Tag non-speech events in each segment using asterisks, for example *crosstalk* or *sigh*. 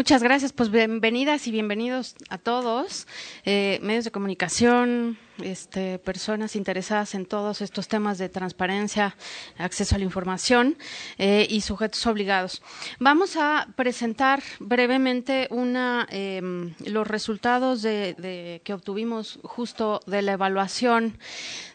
Muchas gracias, pues bienvenidas y bienvenidos a todos, eh, medios de comunicación, este, personas interesadas en todos estos temas de transparencia, acceso a la información eh, y sujetos obligados. Vamos a presentar brevemente una, em, los resultados de, que obtuvimos justo de la evaluación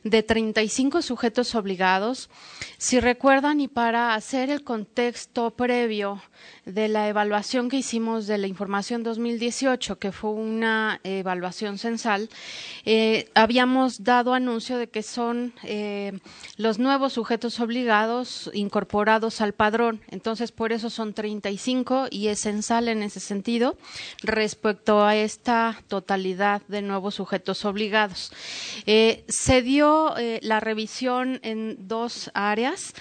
de 35 sujetos obligados. Si recuerdan, y para hacer el contexto previo de la evaluación que hicimos de la información 2018, que fue una evaluación censal, eh, habíamos dado anuncio de que son eh, los nuevos sujetos obligados incorporados al padrón. Entonces, por eso son 35 y es censal en ese sentido respecto a esta totalidad de nuevos sujetos obligados. Eh, se dio la revisión en dos áreas,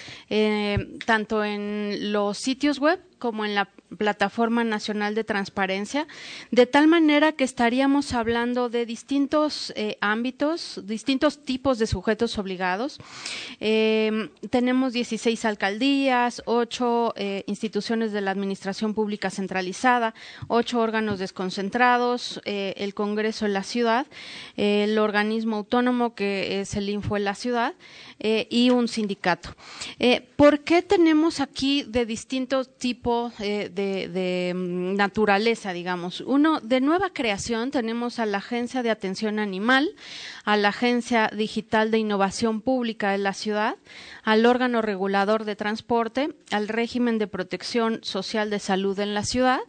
tanto en los sitios web como en la Plataforma Nacional de Transparencia, de tal manera que estaríamos hablando de distintos eh, ámbitos, distintos tipos de sujetos obligados. Em, tenemos 16 alcaldías, 8 eh, instituciones de la Administración Pública Centralizada, 8 órganos desconcentrados, eh, el Congreso en la ciudad, el organismo autónomo que es el Info en la ciudad y un sindicato. ¿Por qué tenemos aquí de distintos tipos eh, de, mm, naturaleza, digamos. Uno, de nueva creación, tenemos a la Agencia de Atención Animal, a la Agencia Digital de Innovación Pública de la ciudad, al órgano regulador de transporte, al régimen de protección social de salud en la ciudad,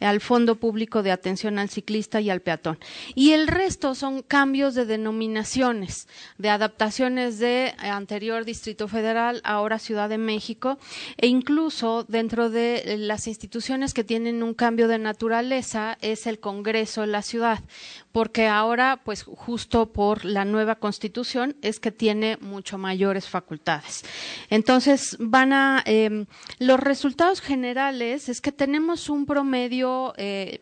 al Fondo Público de Atención al Ciclista y al Peatón. Y el resto son cambios de denominaciones, de adaptaciones de anterior Distrito Federal, ahora Ciudad de México, e incluso dentro de las instituciones que tienen un cambio de naturaleza es el Congreso en la ciudad, porque ahora, pues justo por la nueva constitución, es que tiene mucho mayores facultades. Entonces, van a, em, los resultados generales es que tenemos un promedio eh,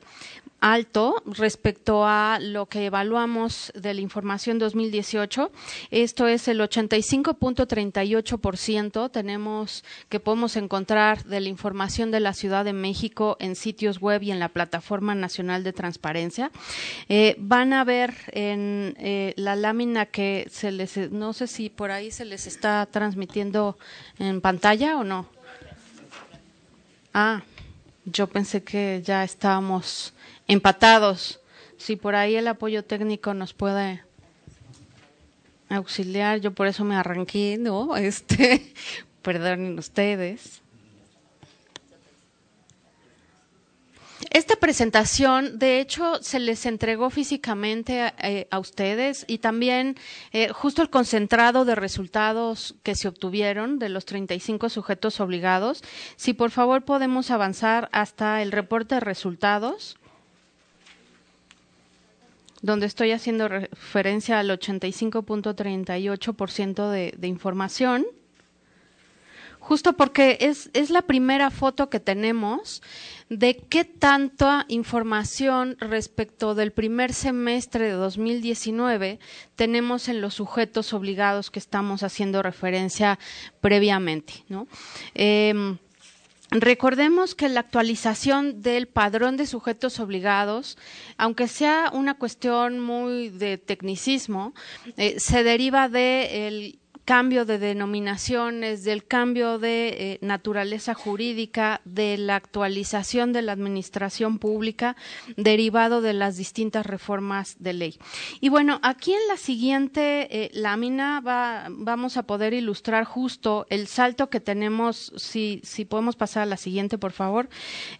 alto respecto a lo que evaluamos de la información 2018. Esto es el 85.38% tenemos que podemos encontrar de la información de la Ciudad de México en sitios web y en la Plataforma Nacional de Transparencia. Eh, van a ver en eh, la lámina que se les, no sé si por ahí se les está transmitiendo en pantalla o no. Ah, yo pensé que ya estábamos empatados. Si por ahí el apoyo técnico nos puede auxiliar, yo por eso me arranqué, ¿no? *laughs* Este, perdonen ustedes. Esta presentación, de hecho, se les entregó físicamente a, eh, ustedes y también eh, justo el concentrado de resultados que se obtuvieron de los 35 sujetos obligados. Si por favor podemos avanzar hasta el reporte de resultados donde estoy haciendo referencia al 85.38% de, de información, justo porque es, es la primera foto que tenemos de qué tanta información respecto del primer semestre de 2019 tenemos en los sujetos obligados que estamos haciendo referencia previamente. ¿no? Eh, Recordemos que la actualización del padrón de sujetos obligados, aunque sea una cuestión muy de tecnicismo, eh, se deriva del cambio de denominaciones, del cambio de eh, naturaleza jurídica, de la actualización de la administración pública derivado de las distintas reformas de ley. Y bueno, aquí en la siguiente eh, lámina vamos a poder ilustrar justo el salto que tenemos, si, si podemos pasar a la siguiente, por favor,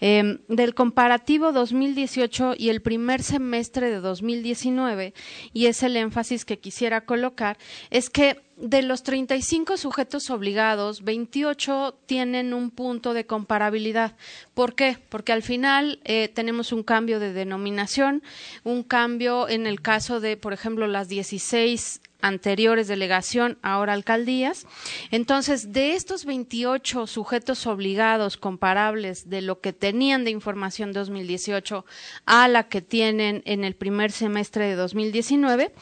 em, del comparativo 2018 y el primer semestre de 2019, y es el énfasis que quisiera colocar, es que de los 35 sujetos obligados, 28 tienen un punto de comparabilidad. ¿Por qué? Porque al final eh, tenemos un cambio de denominación, un cambio en el caso de, por ejemplo, las 16 anteriores delegación, ahora alcaldías. Entonces, de estos 28 sujetos obligados comparables de lo que tenían de información 2018 a la que tienen en el primer semestre de 2019,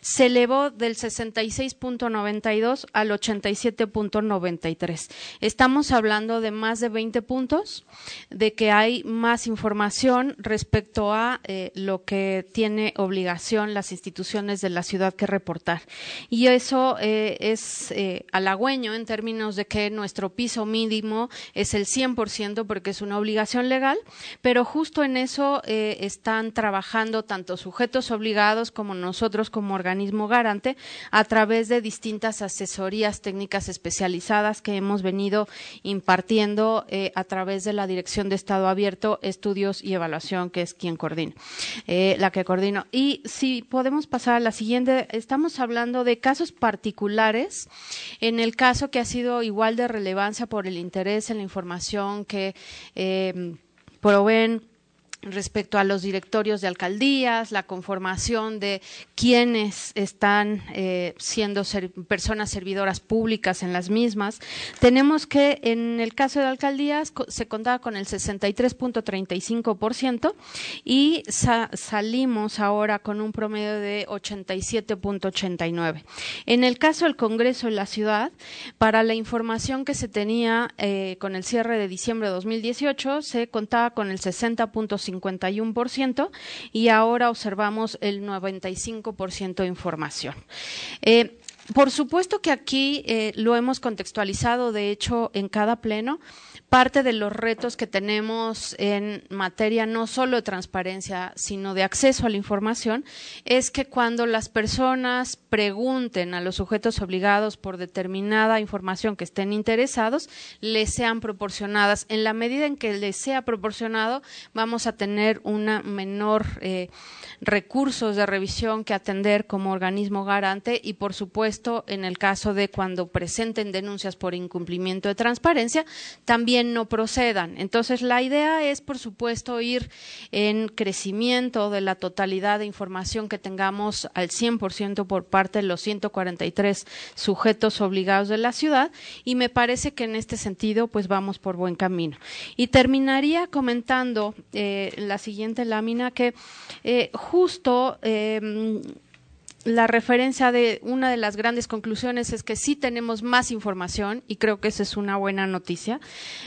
se elevó del 66.92 al 87.93. Estamos hablando de más de 20 puntos, de que hay más información respecto a eh, lo que tiene obligación las instituciones de la ciudad que reportar. Y eso eh, es eh, halagüeño en términos de que nuestro piso mínimo es el 100% porque es una obligación legal, pero justo en eso eh, están trabajando tanto sujetos obligados como nosotros como organismo garante a través de distintas asesorías técnicas especializadas que hemos venido impartiendo a través de la Dirección de Estado Abierto, Estudios y Evaluación, que es quien coordina, la que coordino. Y si podemos pasar a la siguiente, estamos hablando de casos particulares, en el caso que ha sido igual de relevancia por el interés en la información que eh, proveen respecto a los directorios de alcaldías, la conformación de quienes están eh, siendo personas servidoras públicas en las mismas. Tenemos que en el caso de alcaldías se contaba con el 63.35% y salimos ahora con un promedio de 87.89. En el caso del Congreso de la ciudad, para la información que se tenía eh, con el cierre de diciembre de 2018, se contaba con el 60.5 51% y ahora observamos el 95% de información. Eh, por supuesto que aquí eh, lo hemos contextualizado, de hecho, en cada pleno parte de los retos que tenemos en materia no solo de transparencia, sino de acceso a la información, es que cuando las personas pregunten a los sujetos obligados por determinada información que estén interesados, les sean proporcionadas. En la medida en que les sea proporcionado, vamos a tener una menor eh, recursos de revisión que atender como organismo garante y, por supuesto, en el caso de cuando presenten denuncias por incumplimiento de transparencia, también no procedan. Entonces, la idea es, por supuesto, ir en crecimiento de la totalidad de información que tengamos al 100% por parte de los 143 sujetos obligados de la ciudad y me parece que en este sentido, pues vamos por buen camino. Y terminaría comentando eh, la siguiente lámina que eh, justo eh, la referencia de una de las grandes conclusiones es que sí tenemos más información y creo que esa es una buena noticia.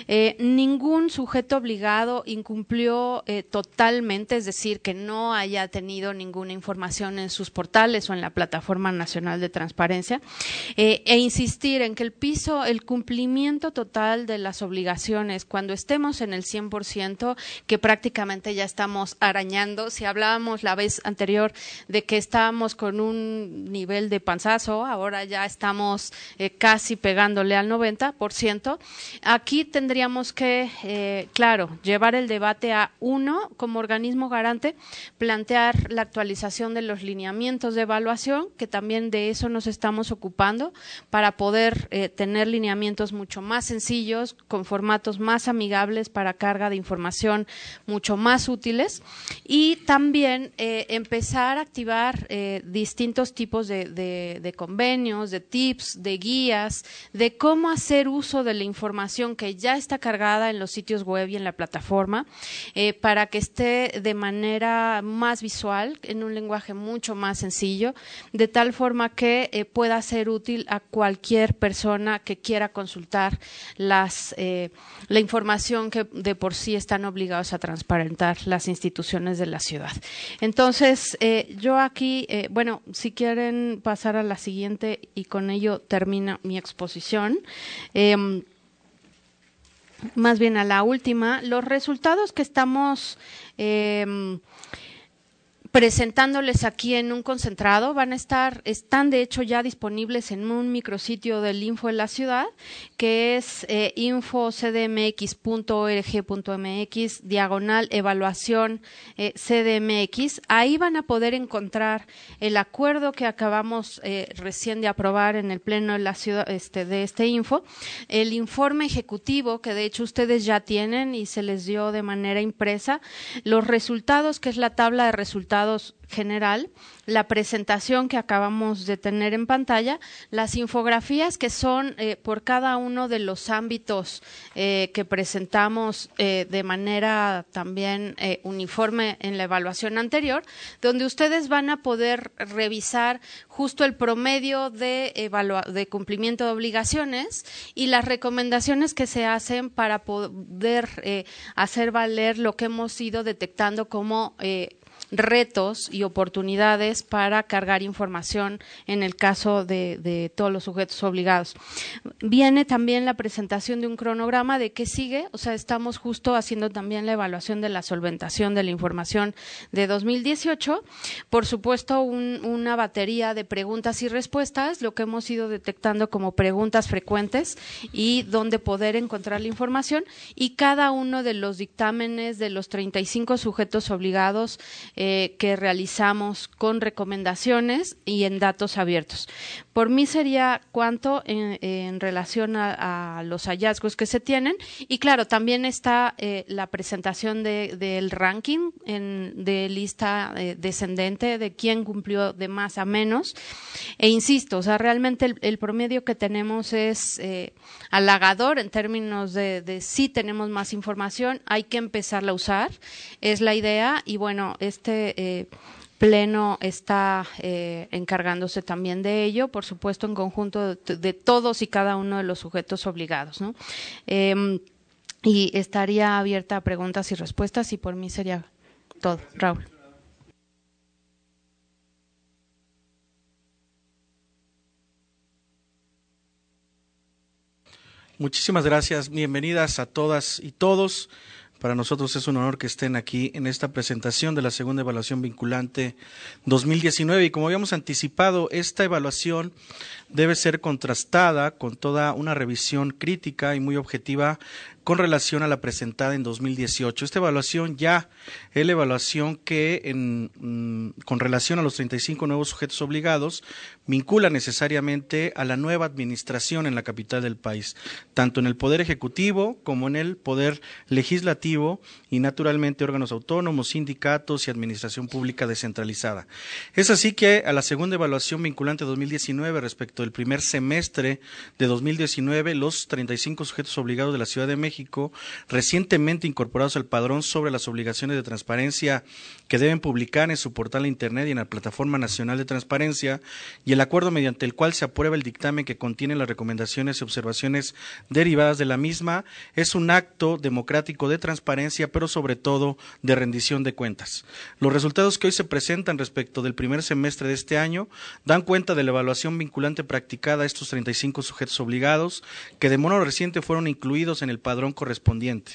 Eh, ningún sujeto obligado incumplió eh, totalmente, es decir, que no haya tenido ninguna información en sus portales o en la Plataforma Nacional de Transparencia, eh, e insistir en que el piso, el cumplimiento total de las obligaciones, cuando estemos en el 100%, que prácticamente ya estamos arañando, si hablábamos la vez anterior de que estábamos con un un nivel de panzazo, ahora ya estamos eh, casi pegándole al 90%. Aquí tendríamos que, eh, claro, llevar el debate a uno, como organismo garante, plantear la actualización de los lineamientos de evaluación, que también de eso nos estamos ocupando, para poder eh, tener lineamientos mucho más sencillos, con formatos más amigables para carga de información mucho más útiles y también empezar a activar distintos distintos tipos de, convenios, de tips, de guías, de cómo hacer uso de la información que ya está cargada en los sitios web y en la plataforma eh, para que esté de manera más visual, en un lenguaje mucho más sencillo, de tal forma que eh, pueda ser útil a cualquier persona que quiera consultar las, eh, la información que de por sí están obligados a transparentar las instituciones de la ciudad. Entonces, yo aquí, bueno, si quieren pasar a la siguiente y con ello termina mi exposición. Em, más bien a la última, los resultados que estamos em, presentándoles aquí en un concentrado. Van a estar, están de hecho ya disponibles en un micrositio del Info de la Ciudad, que es eh, infocdmx.org.mx, diagonal evaluación eh, CDMX. Ahí van a poder encontrar el acuerdo que acabamos eh, recién de aprobar en el Pleno de la ciudad este, de este Info, el informe ejecutivo que de hecho ustedes ya tienen y se les dio de manera impresa, los resultados, que es la tabla de resultados general, la presentación que acabamos de tener en pantalla, las infografías que son eh, por cada uno de los ámbitos eh, que presentamos eh, de manera también uniforme en la evaluación anterior, donde ustedes van a poder revisar justo el promedio de cumplimiento de obligaciones y las recomendaciones que se hacen para poder hacer valer lo que hemos ido detectando como retos y oportunidades para cargar información en el caso de, todos los sujetos obligados. Viene también la presentación de un cronograma de qué sigue, o sea, estamos justo haciendo también la evaluación de la solventación de la información de 2018. Por supuesto, una batería de preguntas y respuestas, lo que hemos ido detectando como preguntas frecuentes y dónde poder encontrar la información y cada uno de los dictámenes de los 35 sujetos obligados eh, que realizamos con recomendaciones y en datos abiertos. Por mí sería cuánto en, relación a, los hallazgos que se tienen. Y claro, también está eh, la presentación del ranking en, de lista eh, descendente de quién cumplió de más a menos. E insisto, o sea, realmente el, promedio que tenemos es halagador en términos de, de si tenemos más información, hay que empezarla a usar, es la idea. Y bueno, este este, eh, Pleno está eh, encargándose también de ello, por supuesto, en conjunto de, todos y cada uno de los sujetos obligados. Em, y estaría abierta a preguntas y respuestas y por mí sería todo. Raúl. Muchísimas gracias. Bienvenidas a todas y todos. Para nosotros es un honor que estén aquí en esta presentación de la segunda evaluación vinculante 2019 y como habíamos anticipado, esta evaluación debe ser contrastada con toda una revisión crítica y muy objetiva con relación a la presentada en 2018. Esta evaluación ya es la evaluación que, en, mm, con relación a los 35 nuevos sujetos obligados, vincula necesariamente a la nueva administración en la capital del país, tanto en el Poder Ejecutivo como en el Poder Legislativo y, naturalmente, órganos autónomos, sindicatos y administración pública descentralizada. Es así que a la segunda evaluación vinculante 2019 respecto del primer semestre de 2019, los 35 sujetos obligados de la Ciudad de México México, recientemente incorporados al padrón sobre las obligaciones de transparencia que deben publicar en su portal de Internet y en la Plataforma Nacional de Transparencia, y el acuerdo mediante el cual se aprueba el dictamen que contiene las recomendaciones y observaciones derivadas de la misma, es un acto democrático de transparencia, pero sobre todo de rendición de cuentas. Los resultados que hoy se presentan respecto del primer semestre de este año dan cuenta de la evaluación vinculante practicada a estos 35 sujetos obligados, que de modo reciente fueron incluidos en el padrón correspondiente.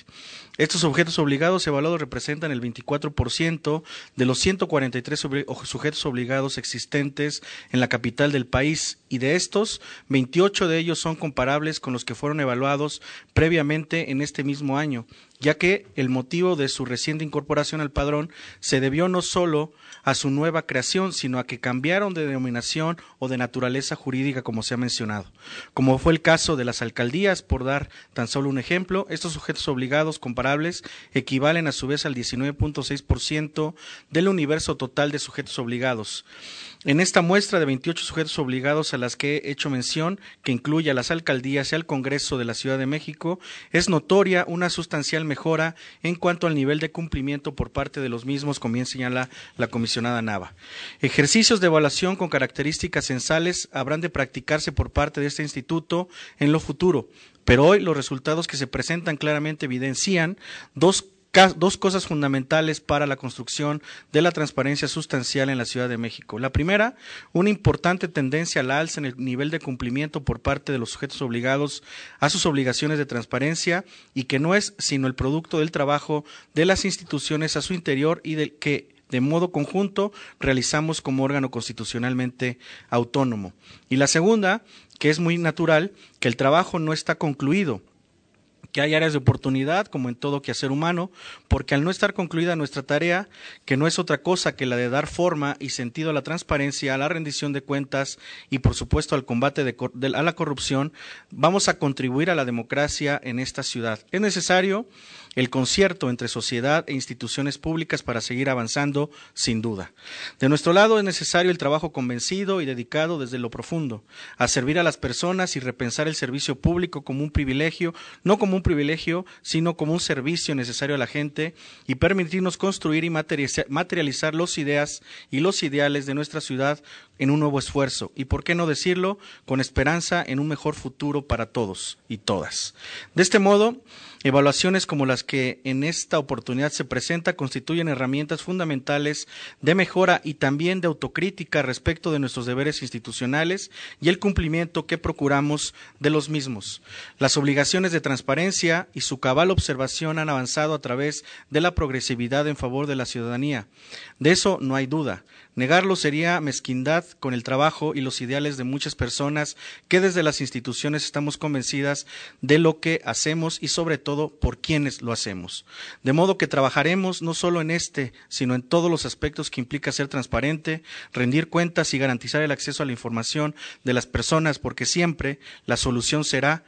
Estos objetos obligados evaluados representan el 24% de los 143 sujetos obligados existentes en la capital del país y de estos, 28 de ellos son comparables con los que fueron evaluados previamente en este mismo año, ya que el motivo de su reciente incorporación al padrón se debió no solo a su nueva creación, sino a que cambiaron de denominación o de naturaleza jurídica, como se ha mencionado. Como fue el caso de las alcaldías, por dar tan solo un ejemplo, estos sujetos obligados comparables equivalen a su vez al 19.6% del universo total de sujetos obligados. En esta muestra de 28 sujetos obligados a las que he hecho mención, que incluye a las alcaldías y al Congreso de la Ciudad de México, es notoria una sustancial mejora en cuanto al nivel de cumplimiento por parte de los mismos, como bien señala la comisionada Nava. Ejercicios de evaluación con características censales habrán de practicarse por parte de este instituto en lo futuro, pero hoy los resultados que se presentan claramente evidencian dos dos cosas fundamentales para la construcción de la transparencia sustancial en la Ciudad de México. La primera, una importante tendencia al alza en el nivel de cumplimiento por parte de los sujetos obligados a sus obligaciones de transparencia y que no es sino el producto del trabajo de las instituciones a su interior y del que de modo conjunto realizamos como órgano constitucionalmente autónomo. Y la segunda, que es muy natural, que el trabajo no está concluido que hay áreas de oportunidad, como en todo quehacer humano, porque al no estar concluida nuestra tarea, que no es otra cosa que la de dar forma y sentido a la transparencia, a la rendición de cuentas y, por supuesto, al combate a la corrupción, vamos a contribuir a la democracia en esta ciudad. Es necesario el concierto entre sociedad e instituciones públicas para seguir avanzando, sin duda. De nuestro lado es necesario el trabajo convencido y dedicado desde lo profundo, a servir a las personas y repensar el servicio público como un privilegio, no como un privilegio, sino como un servicio necesario a la gente y permitirnos construir y materializar las ideas y los ideales de nuestra ciudad en un nuevo esfuerzo y, por qué no decirlo, con esperanza en un mejor futuro para todos y todas. De este modo, Evaluaciones como las que en esta oportunidad se presenta constituyen herramientas fundamentales de mejora y también de autocrítica respecto de nuestros deberes institucionales y el cumplimiento que procuramos de los mismos. Las obligaciones de transparencia y su cabal observación han avanzado a través de la progresividad en favor de la ciudadanía. De eso no hay duda. Negarlo sería mezquindad con el trabajo y los ideales de muchas personas que desde las instituciones estamos convencidas de lo que hacemos y sobre todo por quienes lo hacemos. De modo que trabajaremos no solo en este, sino en todos los aspectos que implica ser transparente, rendir cuentas y garantizar el acceso a la información de las personas, porque siempre la solución será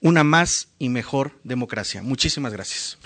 una más y mejor democracia. Muchísimas gracias.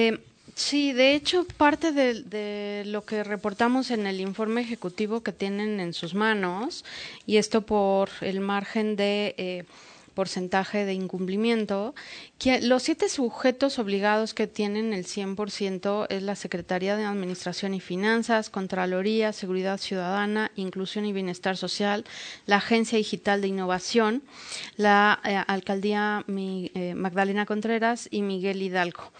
Eh, sí, de hecho, parte de, lo que reportamos en el informe ejecutivo que tienen en sus manos, y esto por el margen de... Eh, porcentaje de incumplimiento. Que los siete sujetos obligados que tienen el 100% es la Secretaría de Administración y Finanzas, Contraloría, Seguridad Ciudadana, Inclusión y Bienestar Social, la Agencia Digital de Innovación, la eh, Alcaldía eh, Magdalena Contreras y Miguel Hidalgo.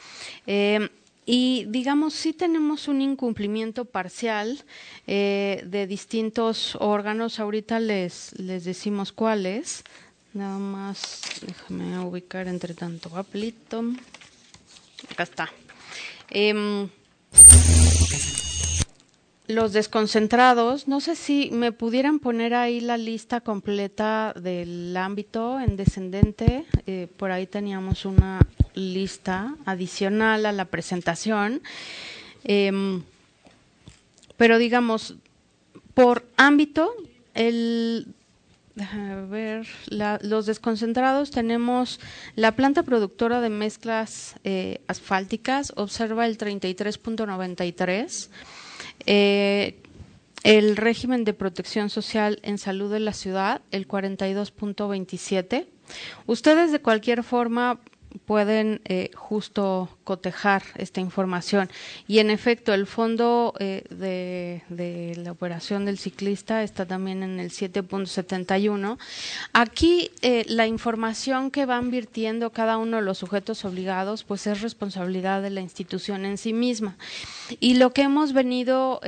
Eh, y digamos, sí tenemos un incumplimiento parcial de distintos órganos. Ahorita les, les decimos cuáles. Nada más, déjame ubicar entre tanto papelito. Acá está. Em, los desconcentrados, no sé si me pudieran poner ahí la lista completa del ámbito en descendente. Eh, por ahí teníamos una lista adicional a la presentación. Em, pero digamos, por ámbito, el, ver, los desconcentrados tenemos la planta productora de mezclas eh, asfálticas, observa el 33.93. Eh, el régimen de protección social en salud de la ciudad, el 42.27. Ustedes de cualquier forma pueden eh, justo cotejar esta información. Y en efecto, el fondo eh, de, la operación del ciclista está también en el 7.71. Aquí eh, la información que van virtiendo cada uno de los sujetos obligados, pues es responsabilidad de la institución en sí misma. Y lo que hemos venido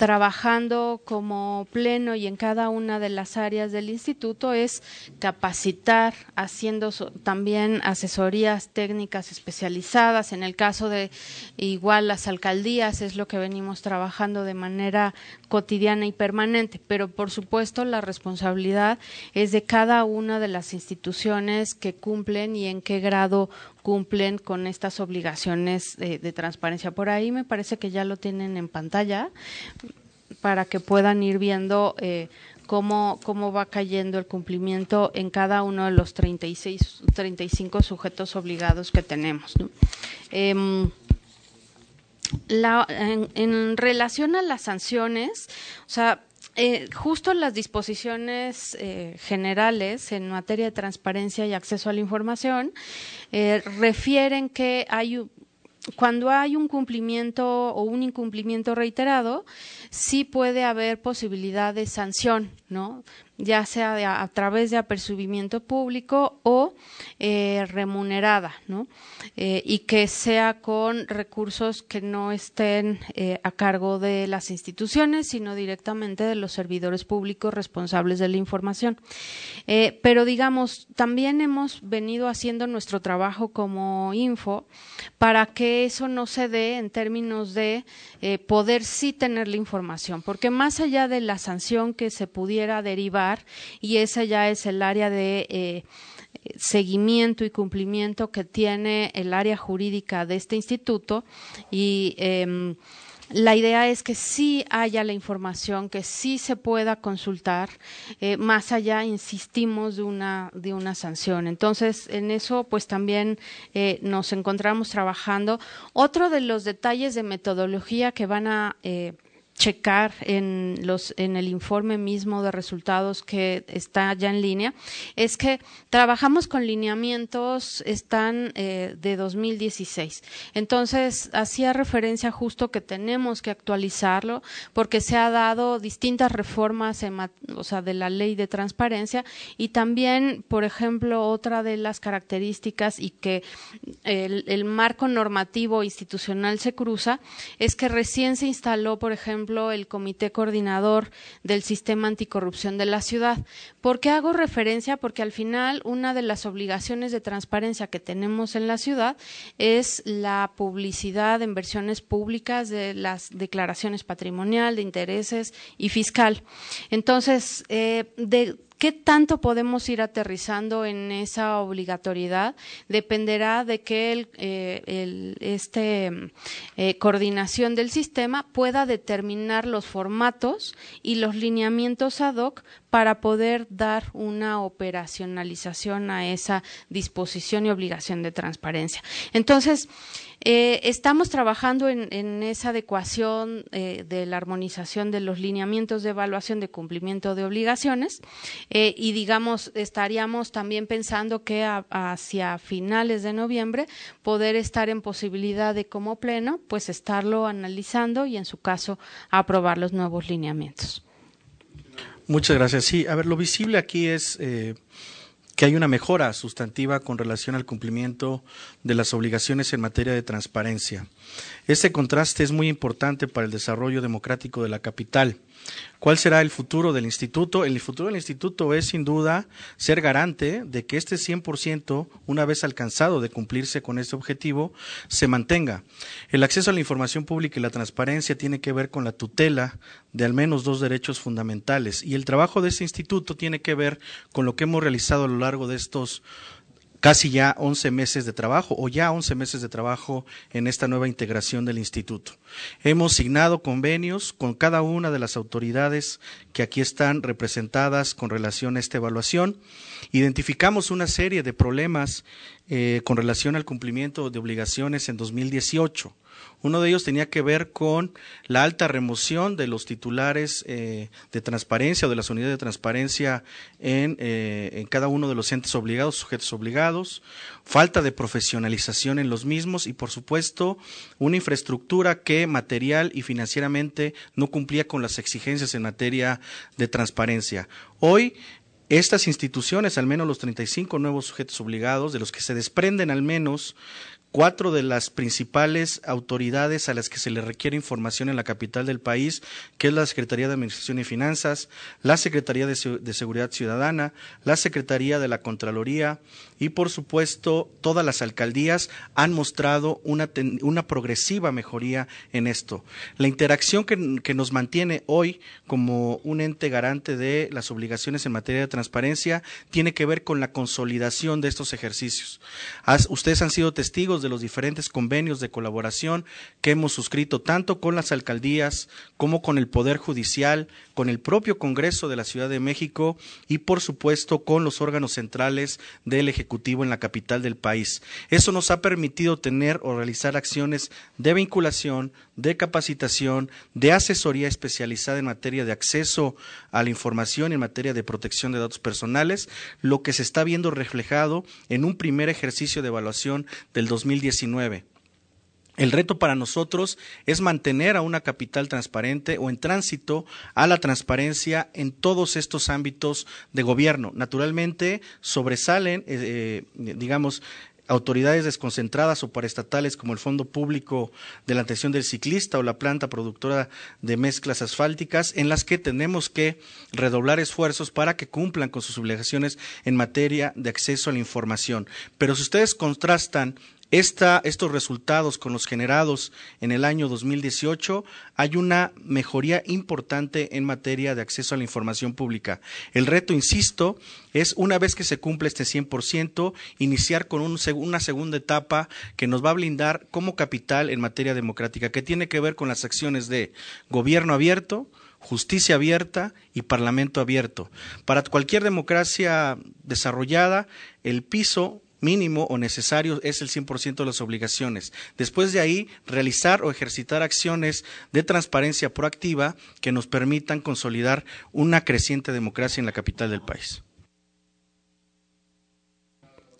trabajando como pleno y en cada una de las áreas del instituto es capacitar, haciendo también asesorías técnicas especializadas. En el caso de igual las alcaldías es lo que venimos trabajando de manera cotidiana y permanente, pero por supuesto la responsabilidad es de cada una de las instituciones que cumplen y en qué grado cumplen con estas obligaciones de, transparencia. Por ahí me parece que ya lo tienen en pantalla para que puedan ir viendo eh, cómo, cómo va cayendo el cumplimiento en cada uno de los 36, 35 sujetos obligados que tenemos. Em, en, relación a las sanciones, o sea, eh, justo las disposiciones eh, generales en materia de transparencia y acceso a la información eh, refieren que hay cuando hay un cumplimiento o un incumplimiento reiterado, sí puede haber posibilidad de sanción, ¿no? ya sea a través de apercibimiento público o eh, remunerada, ¿no? Eh, y que sea con recursos que no estén eh, a cargo de las instituciones, sino directamente de los servidores públicos responsables de la información. pero digamos, también hemos venido haciendo nuestro trabajo como info para que eso no se dé en términos de poder sí tener la información, porque más allá de la sanción que se pudiera derivar y esa ya es el área de eh, seguimiento y cumplimiento que tiene el área jurídica de este instituto y em, la idea es que sí haya la información, que sí se pueda consultar, eh, más allá, insistimos, de una, de una sanción. Entonces, en eso, pues también eh, nos encontramos trabajando. Otro de los detalles de metodología que van a checar en, los, en el informe mismo de resultados que está ya en línea, es que trabajamos con lineamientos, están eh, de 2016. Entonces, hacía referencia justo que tenemos que actualizarlo porque se ha dado distintas reformas de la ley de transparencia y también, por ejemplo, otra de las características y que el marco normativo institucional se cruza es que recién se instaló, por ejemplo, el Comité Coordinador del Sistema Anticorrupción de la ciudad. ¿Por qué hago referencia? Porque al final una de las obligaciones de transparencia que tenemos en la ciudad es la publicidad en versiones públicas de las declaraciones patrimonial, de intereses y fiscal. Entonces, eh, de ¿Qué tanto podemos ir aterrizando en esa obligatoriedad? Dependerá de que el, eh, este, eh, coordinación del sistema pueda determinar los formatos y los lineamientos ad hoc para poder dar una operacionalización a esa disposición y obligación de transparencia. Entonces, eh, estamos trabajando en, esa adecuación eh, de la armonización de los lineamientos de evaluación de cumplimiento de obligaciones eh, y, digamos, estaríamos también pensando que hacia finales de noviembre poder estar en posibilidad de, como pleno, pues estarlo analizando y, en su caso, aprobar los nuevos lineamientos. Muchas gracias. Sí, a ver, lo visible aquí es que hay una mejora sustantiva con relación al cumplimiento de las obligaciones en materia de transparencia. Este contraste es muy importante para el desarrollo democrático de la capital. ¿Cuál será el futuro del instituto? El futuro del instituto es sin duda ser garante de que este 100%, una vez alcanzado de cumplirse con este objetivo, se mantenga. El acceso a la información pública y la transparencia tiene que ver con la tutela de al menos dos derechos fundamentales y el trabajo de este instituto tiene que ver con lo que hemos realizado a lo largo de estos casi ya 11 meses de trabajo o ya 11 meses de trabajo en esta nueva integración del instituto. Hemos signado convenios con cada una de las autoridades que aquí están representadas con relación a esta evaluación. Identificamos una serie de problemas eh, con relación al cumplimiento de obligaciones en 2018. Uno de ellos tenía que ver con la alta remoción de los titulares eh, de transparencia o de las unidades de transparencia en, eh, en, cada uno de los entes obligados, sujetos obligados, falta de profesionalización en los mismos y, por supuesto, una infraestructura que material y financieramente no cumplía con las exigencias en materia de transparencia. Hoy estas instituciones, al menos los 35 nuevos sujetos obligados, de los que se desprenden al menos cuatro de las principales autoridades a las que se le requiere información en la capital del país, que es la Secretaría de Administración y Finanzas, la Secretaría de, Seguridad Ciudadana, la Secretaría de la Contraloría y, por supuesto, todas las alcaldías han mostrado una, progresiva mejoría en esto. La interacción que, que nos mantiene hoy como un ente garante de las obligaciones en materia de transparencia tiene que ver con la consolidación de estos ejercicios. ustedes han sido testigos de los diferentes convenios de colaboración que hemos suscrito tanto con las alcaldías como con el Poder Judicial, con el propio Congreso de la Ciudad de México y, por supuesto, con los órganos centrales del Ejecutivo en la capital del país. Eso nos ha permitido tener o realizar acciones de vinculación, de capacitación, de asesoría especializada en materia de acceso a la información, en materia de protección de datos personales, lo que se está viendo reflejado en un primer ejercicio de evaluación del 2019. El reto para nosotros es mantener a una capital transparente o en tránsito a la transparencia en todos estos ámbitos de gobierno. Naturalmente, sobresalen, eh, eh, digamos, autoridades desconcentradas o paraestatales como el Fondo Público de la Atención del Ciclista o la planta productora de mezclas asfálticas, en las que tenemos que redoblar esfuerzos para que cumplan con sus obligaciones en materia de acceso a la información. Pero si ustedes contrastan estos resultados con los generados en el año 2018, hay una mejoría importante en materia de acceso a la información pública. El reto, insisto, es una vez que se cumple este 100%, iniciar con una segunda etapa que nos va a blindar como capital en materia democrática, que tiene que ver con las acciones de gobierno abierto, justicia abierta y parlamento abierto. Para cualquier democracia desarrollada, el piso mínimo o necesario es el 100% de las obligaciones. Después de ahí, realizar o ejercitar acciones de transparencia proactiva que nos permitan consolidar una creciente democracia en la capital del país.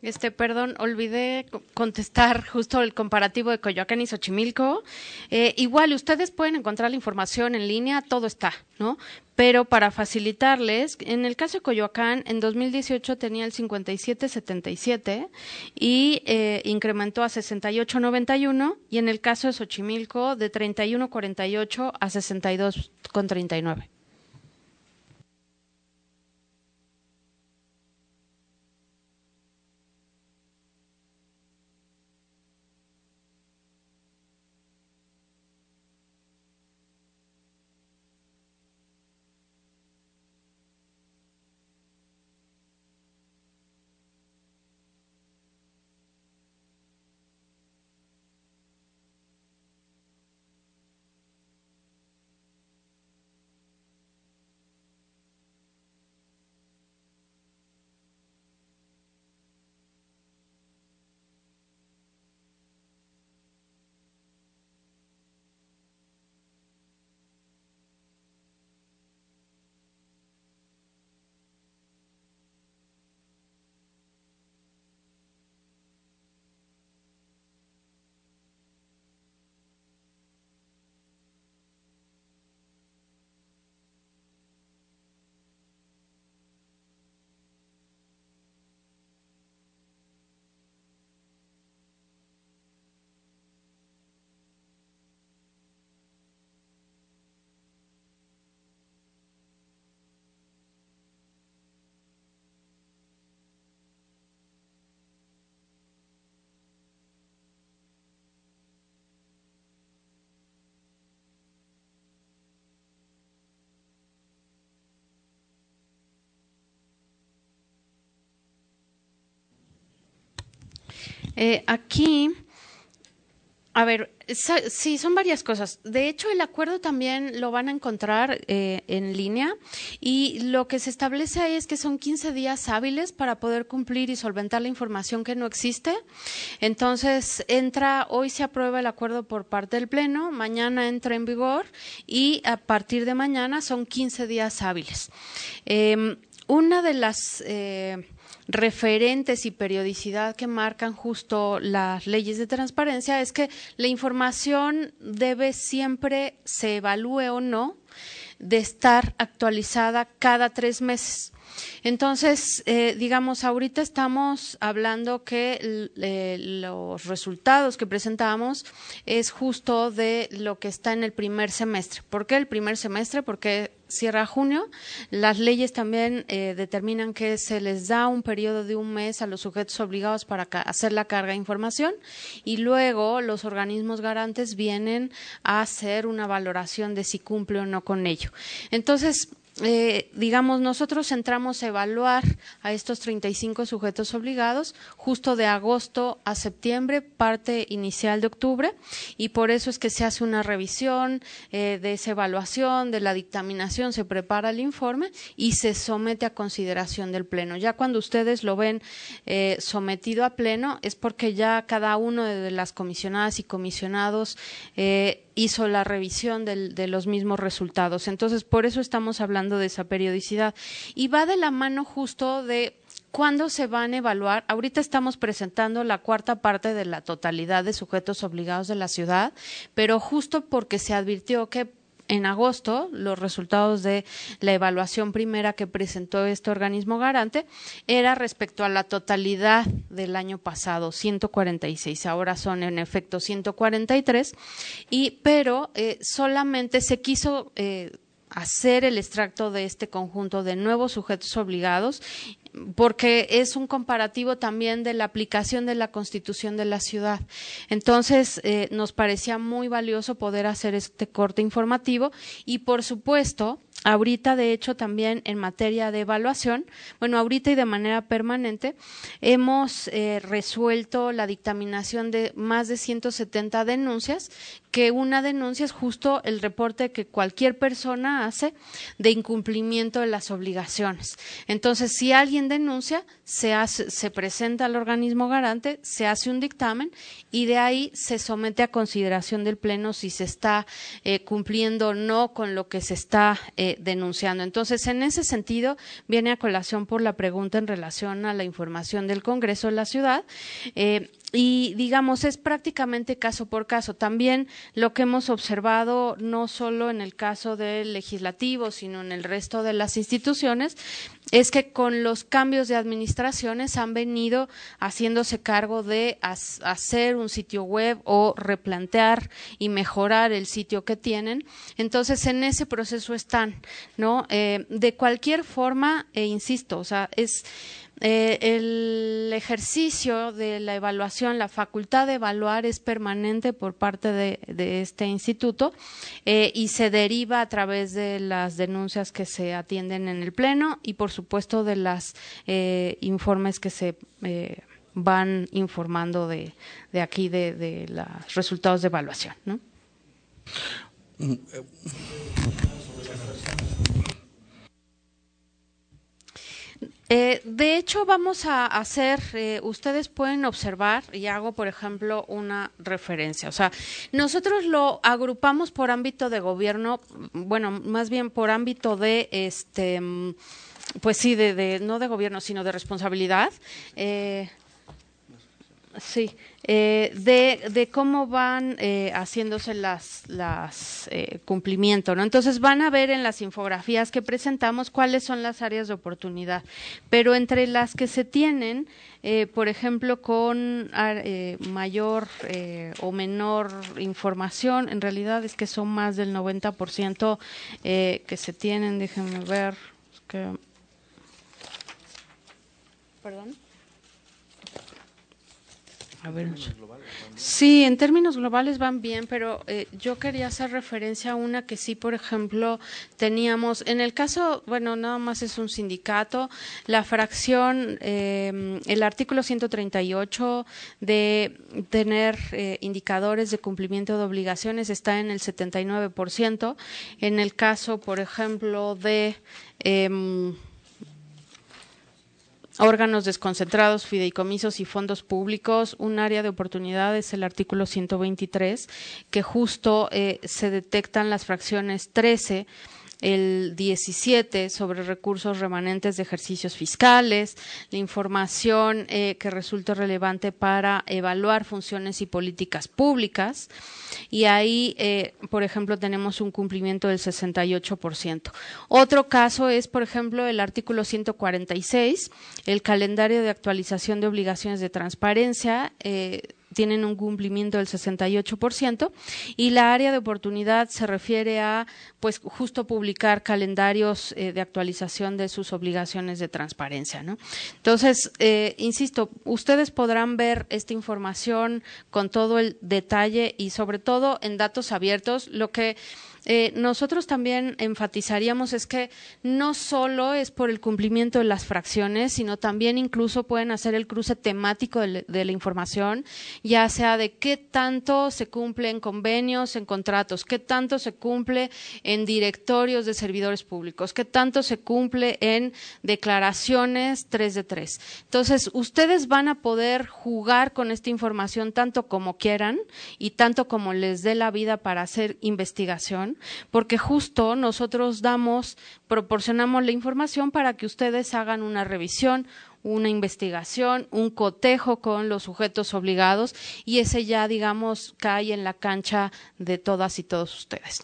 Este, perdón, olvidé contestar justo el comparativo de Coyoacán y Xochimilco. Eh, igual, ustedes pueden encontrar la información en línea, todo está, ¿no? Pero para facilitarles, en el caso de Coyoacán, en 2018 tenía el 57.77 y eh, incrementó a 68.91 y en el caso de Xochimilco de 31.48 a 62.39. Eh, aquí a ver, sí, son varias cosas. De hecho, el acuerdo también lo van a encontrar eh, en línea y lo que se establece ahí es que son 15 días hábiles para poder cumplir y solventar la información que no existe. Entonces, entra, hoy se aprueba el acuerdo por parte del Pleno, mañana entra en vigor y a partir de mañana son 15 días hábiles. Em, una de las... Eh, referentes y periodicidad que marcan justo las leyes de transparencia es que la información debe siempre, se evalúe o no, de estar actualizada cada tres meses. Entonces, eh, digamos, ahorita estamos hablando que eh, los resultados que presentamos es justo de lo que está en el primer semestre. ¿Por qué el primer semestre? Porque cierra junio. Las leyes también eh, determinan que se les da un periodo de un mes a los sujetos obligados para hacer la carga de información y luego los organismos garantes vienen a hacer una valoración de si cumple o no con ello. Entonces, eh, digamos, nosotros entramos a evaluar a estos 35 sujetos obligados justo de agosto a septiembre, parte inicial de octubre, y por eso es que se hace una revisión eh, de esa evaluación, de la dictaminación, se prepara el informe y se somete a consideración del Pleno. Ya cuando ustedes lo ven eh, sometido a Pleno es porque ya cada uno de las comisionadas y comisionados hizo la revisión de los mismos resultados. Entonces, por eso estamos hablando de esa periodicidad. Y va de la mano justo de cuándo se van a evaluar. Ahorita estamos presentando la cuarta parte de la totalidad de sujetos obligados de la ciudad, pero justo porque se advirtió que en agosto los resultados de la evaluación primera que presentó este organismo garante era respecto a la totalidad del año pasado, 146. Ahora son en efecto 143, y, pero eh, solamente se quiso. Eh, hacer el extracto de este conjunto de nuevos sujetos obligados porque es un comparativo también de la aplicación de la Constitución de la ciudad. Entonces, eh, nos parecía muy valioso poder hacer este corte informativo y, por supuesto, Ahorita, de hecho, también en materia de evaluación, bueno, ahorita y de manera permanente, hemos eh, resuelto la dictaminación de más de 170 denuncias, que una denuncia es justo el reporte que cualquier persona hace de incumplimiento de las obligaciones. Entonces, si alguien denuncia, se, hace, se presenta al organismo garante, se hace un dictamen y de ahí se somete a consideración del Pleno si se está eh, cumpliendo o no con lo que se está eh, denunciando. Entonces, en ese sentido, viene a colación por la pregunta en relación a la información del Congreso de la ciudad. Eh, y digamos es prácticamente caso por caso. También lo que hemos observado no solo en el caso del legislativo, sino en el resto de las instituciones, es que con los cambios de administraciones han venido haciéndose cargo de hacer un sitio web o replantear y mejorar el sitio que tienen. Entonces, en ese proceso están, ¿no? Eh, de cualquier forma, e insisto, o sea, es eh, el ejercicio de la evaluación, la facultad de evaluar es permanente por parte de, este instituto eh, y se deriva a través de las denuncias que se atienden en el Pleno y, por supuesto, de los eh, informes que se van informando de, aquí de, los resultados de evaluación. ¿no? Eh, de hecho, vamos a hacer, eh, ustedes pueden observar, y hago, por ejemplo, una referencia. O sea, nosotros lo agrupamos por ámbito de gobierno, bueno, más bien por ámbito de, este, pues sí, de, no de gobierno, sino de responsabilidad. Eh, Sí, eh, de, de, cómo van eh, haciéndose las, las eh, cumplimiento, ¿no? Entonces van a ver en las infografías que presentamos cuáles son las áreas de oportunidad, pero entre las que se tienen, eh, por ejemplo, con eh, mayor o menor información, en realidad es que son más del 90% eh, que se tienen, déjenme ver, que, perdón. A ver, sí, en términos globales van bien, pero eh, yo quería hacer referencia a una que sí, por ejemplo, teníamos, en el caso, bueno, nada más es un sindicato, la fracción, eh, el artículo 138 de tener eh, indicadores de cumplimiento de obligaciones está en el 79%. En el caso, por ejemplo, de em, órganos desconcentrados, fideicomisos y fondos públicos, un área de oportunidad es el artículo 123, que justo eh, se detectan las fracciones 13 el 17 sobre recursos remanentes de ejercicios fiscales, la información eh, que resulte relevante para evaluar funciones y políticas públicas. Y ahí, eh, por ejemplo, tenemos un cumplimiento del 68%. Otro caso es, por ejemplo, el artículo 146, el calendario de actualización de obligaciones de transparencia. Eh, tienen un cumplimiento del 68% y la área de oportunidad se refiere a pues justo publicar calendarios eh, de actualización de sus obligaciones de transparencia, ¿no? Entonces, eh, insisto, ustedes podrán ver esta información con todo el detalle y sobre todo en datos abiertos, lo que eh, nosotros también enfatizaríamos es que no solo es por el cumplimiento de las fracciones, sino también incluso pueden hacer el cruce temático de, la información, ya sea de qué tanto se cumple en convenios, en contratos, qué tanto se cumple en directorios de servidores públicos, qué tanto se cumple en declaraciones 3 de 3. Entonces, ustedes van a poder jugar con esta información tanto como quieran y tanto como les dé la vida para hacer investigación porque justo nosotros damos, proporcionamos la información para que ustedes hagan una revisión, una investigación, un cotejo con los sujetos obligados y ese ya, digamos, cae en la cancha de todas y todos ustedes.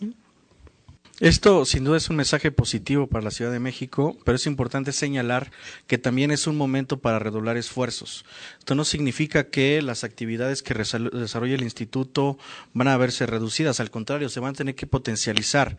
Esto sin duda es un mensaje positivo para la Ciudad de México, pero es importante señalar que también es un momento para redoblar esfuerzos. Esto no significa que las actividades que desarrolla el instituto van a verse reducidas, al contrario, se van a tener que potencializar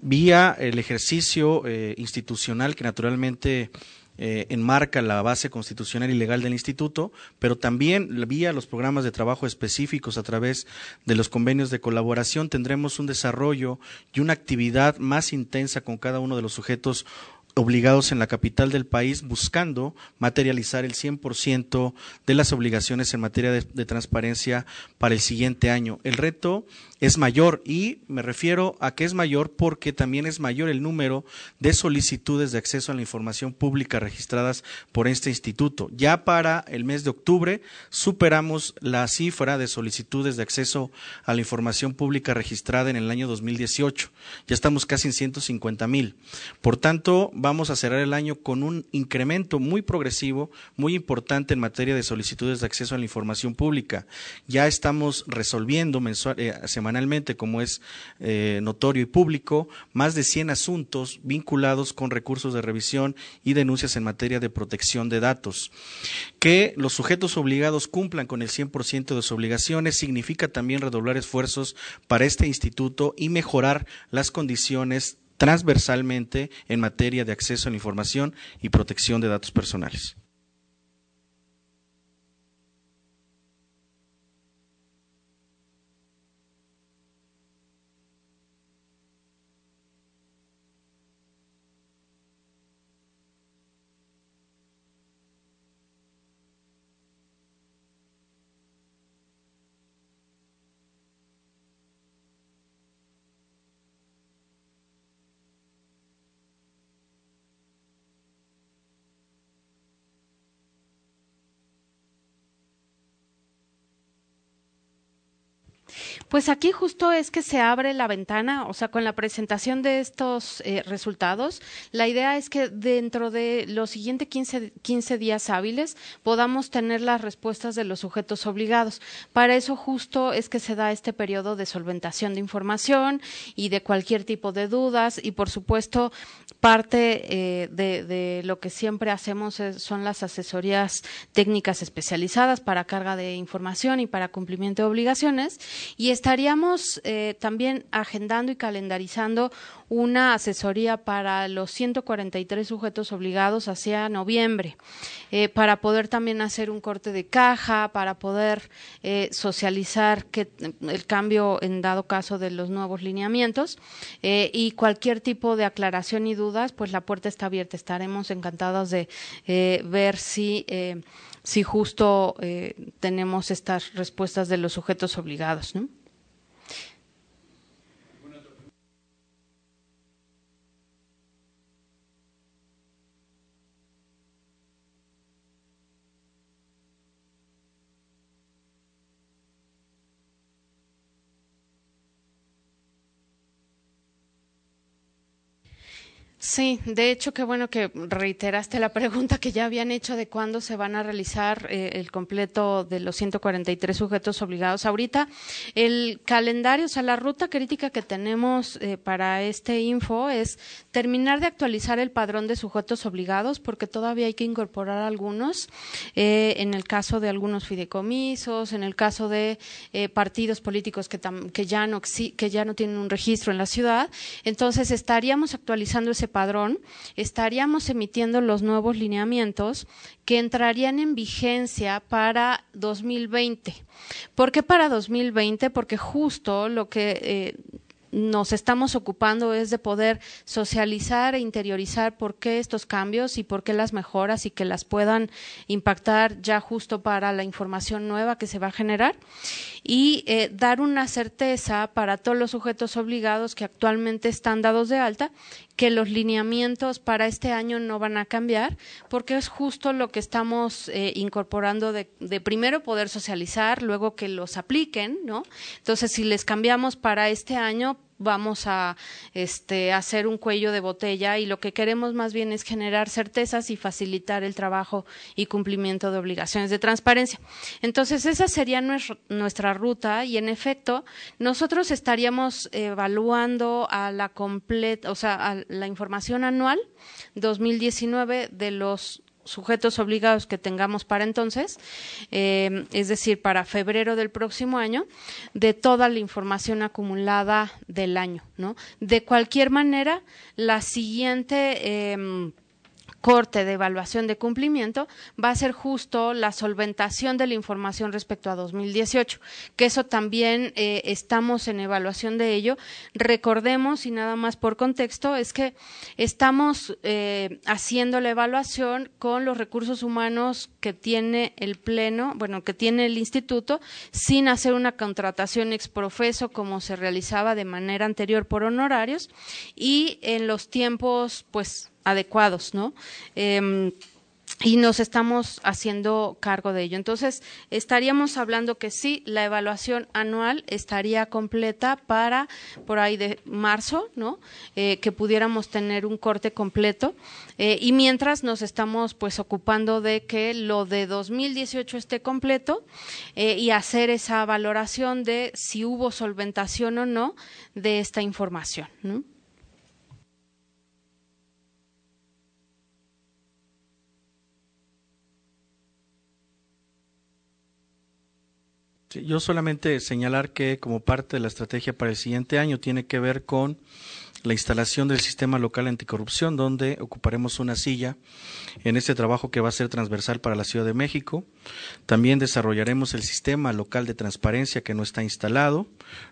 vía el ejercicio eh, institucional que naturalmente eh, enmarca la base constitucional y legal del instituto, pero también vía los programas de trabajo específicos a través de los convenios de colaboración tendremos un desarrollo y una actividad más intensa con cada uno de los sujetos obligados en la capital del país buscando materializar el 100% de las obligaciones en materia de, transparencia para el siguiente año. El reto es mayor y me refiero a que es mayor porque también es mayor el número de solicitudes de acceso a la información pública registradas por este instituto. Ya para el mes de octubre superamos la cifra de solicitudes de acceso a la información pública registrada en el año 2018. Ya estamos casi en 150 mil. Por tanto, vamos a cerrar el año con un incremento muy progresivo, muy importante en materia de solicitudes de acceso a la información pública. Ya estamos resolviendo mensual, eh, semanalmente, como es eh, notorio y público, más de 100 asuntos vinculados con recursos de revisión y denuncias en materia de protección de datos. Que los sujetos obligados cumplan con el 100% de sus obligaciones significa también redoblar esfuerzos para este instituto y mejorar las condiciones transversalmente en materia de acceso a la información y protección de datos personales. Pues aquí justo es que se abre la ventana, o sea, con la presentación de estos eh, resultados, la idea es que dentro de los siguientes 15, 15 días hábiles podamos tener las respuestas de los sujetos obligados. Para eso justo es que se da este periodo de solventación de información y de cualquier tipo de dudas. Y, por supuesto, parte eh, de, lo que siempre hacemos son las asesorías técnicas especializadas para carga de información y para cumplimiento de obligaciones. Y estaríamos eh, también agendando y calendarizando una asesoría para los 143 sujetos obligados hacia noviembre, eh, para poder también hacer un corte de caja, para poder eh, socializar el cambio en dado caso de los nuevos lineamientos eh, y cualquier tipo de aclaración y dudas, pues la puerta está abierta. Estaremos encantados de ver si si justo tenemos estas respuestas de los sujetos obligados. ¿no? Sí, de hecho, qué bueno que reiteraste la pregunta que ya habían hecho de cuándo se van a realizar eh, el completo de los 143 sujetos obligados. Ahorita, el calendario, o sea, la ruta crítica que tenemos eh, para este info es terminar de actualizar el padrón de sujetos obligados, porque todavía hay que incorporar algunos, eh, en el caso de algunos fideicomisos, en el caso de partidos políticos que, que, ya no, que ya no tienen un registro en la ciudad. Entonces, estaríamos actualizando ese padrón, estaríamos emitiendo los nuevos lineamientos que entrarían en vigencia para 2020. ¿Por qué para 2020? Porque justo lo que eh, nos estamos ocupando es de poder socializar e interiorizar por qué estos cambios y por qué las mejoras y que las puedan impactar ya justo para la información nueva que se va a generar y eh, dar una certeza para todos los sujetos obligados que actualmente están dados de alta que los lineamientos para este año no van a cambiar, porque es justo lo que estamos eh, incorporando de, de, primero poder socializar, luego que los apliquen, ¿no? Entonces, si les cambiamos para este año, vamos a este, hacer un cuello de botella y lo que queremos más bien es generar certezas y facilitar el trabajo y cumplimiento de obligaciones de transparencia. Entonces, esa sería nuestra ruta y, en efecto, nosotros estaríamos evaluando a la completa, o sea, a la información anual 2019 de los sujetos obligados que tengamos para entonces, eh, es decir, para febrero del próximo año, de toda la información acumulada del año. ¿no? De cualquier manera, la siguiente. Em, corte de evaluación de cumplimiento va a ser justo la solventación de la información respecto a 2018, que eso también eh, estamos en evaluación de ello. Recordemos, y nada más por contexto, es que estamos eh, haciendo la evaluación con los recursos humanos que tiene el Pleno, bueno, que tiene el Instituto, sin hacer una contratación exprofeso como se realizaba de manera anterior por honorarios y en los tiempos, pues, adecuados, ¿no? Em, y nos estamos haciendo cargo de ello. Entonces, estaríamos hablando que sí, la evaluación anual estaría completa para por ahí de marzo, ¿no? Eh, que pudiéramos tener un corte completo. Eh, y mientras nos estamos pues ocupando de que lo de 2018 esté completo eh, y hacer esa valoración de si hubo solventación o no de esta información, ¿no? Yo solamente señalar que como parte de la estrategia para el siguiente año tiene que ver con la instalación del sistema local anticorrupción, donde ocuparemos una silla en este trabajo que va a ser transversal para la Ciudad de México. También desarrollaremos el sistema local de transparencia que no está instalado.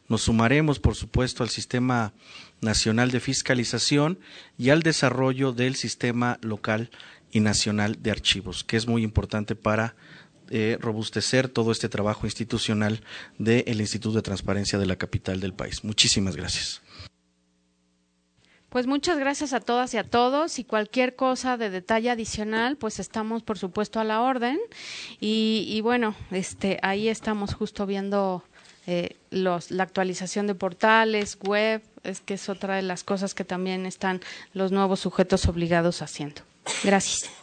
Nos sumaremos, por supuesto, al sistema nacional de fiscalización y al desarrollo del sistema local y nacional de archivos, que es muy importante para eh, robustecer todo este trabajo institucional del Instituto de Transparencia de la capital del país. Muchísimas gracias. Pues muchas gracias a todas y a todos y cualquier cosa de detalle adicional, pues estamos por supuesto a la orden y, bueno, este, ahí estamos justo viendo eh, los, la actualización de portales, web, es que es otra de las cosas que también están los nuevos sujetos obligados haciendo. Gracias.